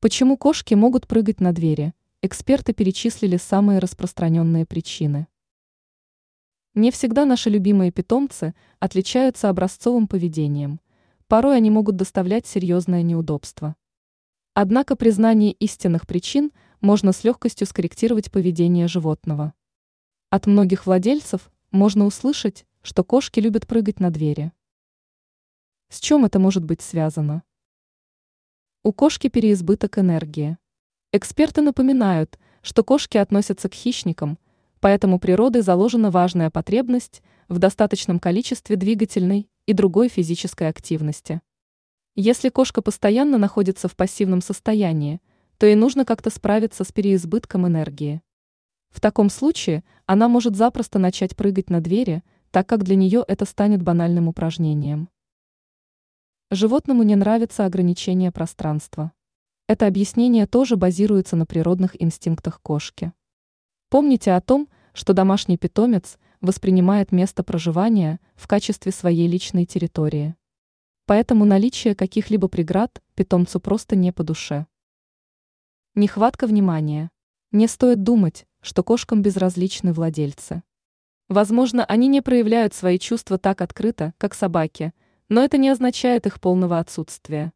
Почему кошки могут прыгать на двери? Эксперты перечислили самые распространенные причины. Не всегда наши любимые питомцы отличаются образцовым поведением. Порой они могут доставлять серьезное неудобство. Однако признание истинных причин можно с легкостью скорректировать поведение животного. От многих владельцев можно услышать, что кошки любят прыгать на двери. С чем это может быть связано? У кошки переизбыток энергии. Эксперты напоминают, что кошки относятся к хищникам, поэтому природой заложена важная потребность в достаточном количестве двигательной и другой физической активности. Если кошка постоянно находится в пассивном состоянии, то ей нужно как-то справиться с переизбытком энергии. В таком случае она может запросто начать прыгать на двери, так как для нее это станет банальным упражнением. Животному не нравится ограничение пространства. Это объяснение тоже базируется на природных инстинктах кошки. Помните о том, что домашний питомец воспринимает место проживания в качестве своей личной территории. Поэтому наличие каких-либо преград питомцу просто не по душе. Нехватка внимания. Не стоит думать, что кошкам безразличны владельцы. Возможно, они не проявляют свои чувства так открыто, как собаки – но это не означает их полного отсутствия.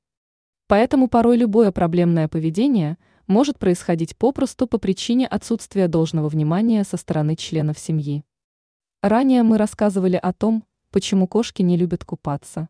Поэтому порой любое проблемное поведение может происходить попросту по причине отсутствия должного внимания со стороны членов семьи. Ранее мы рассказывали о том, почему кошки не любят купаться.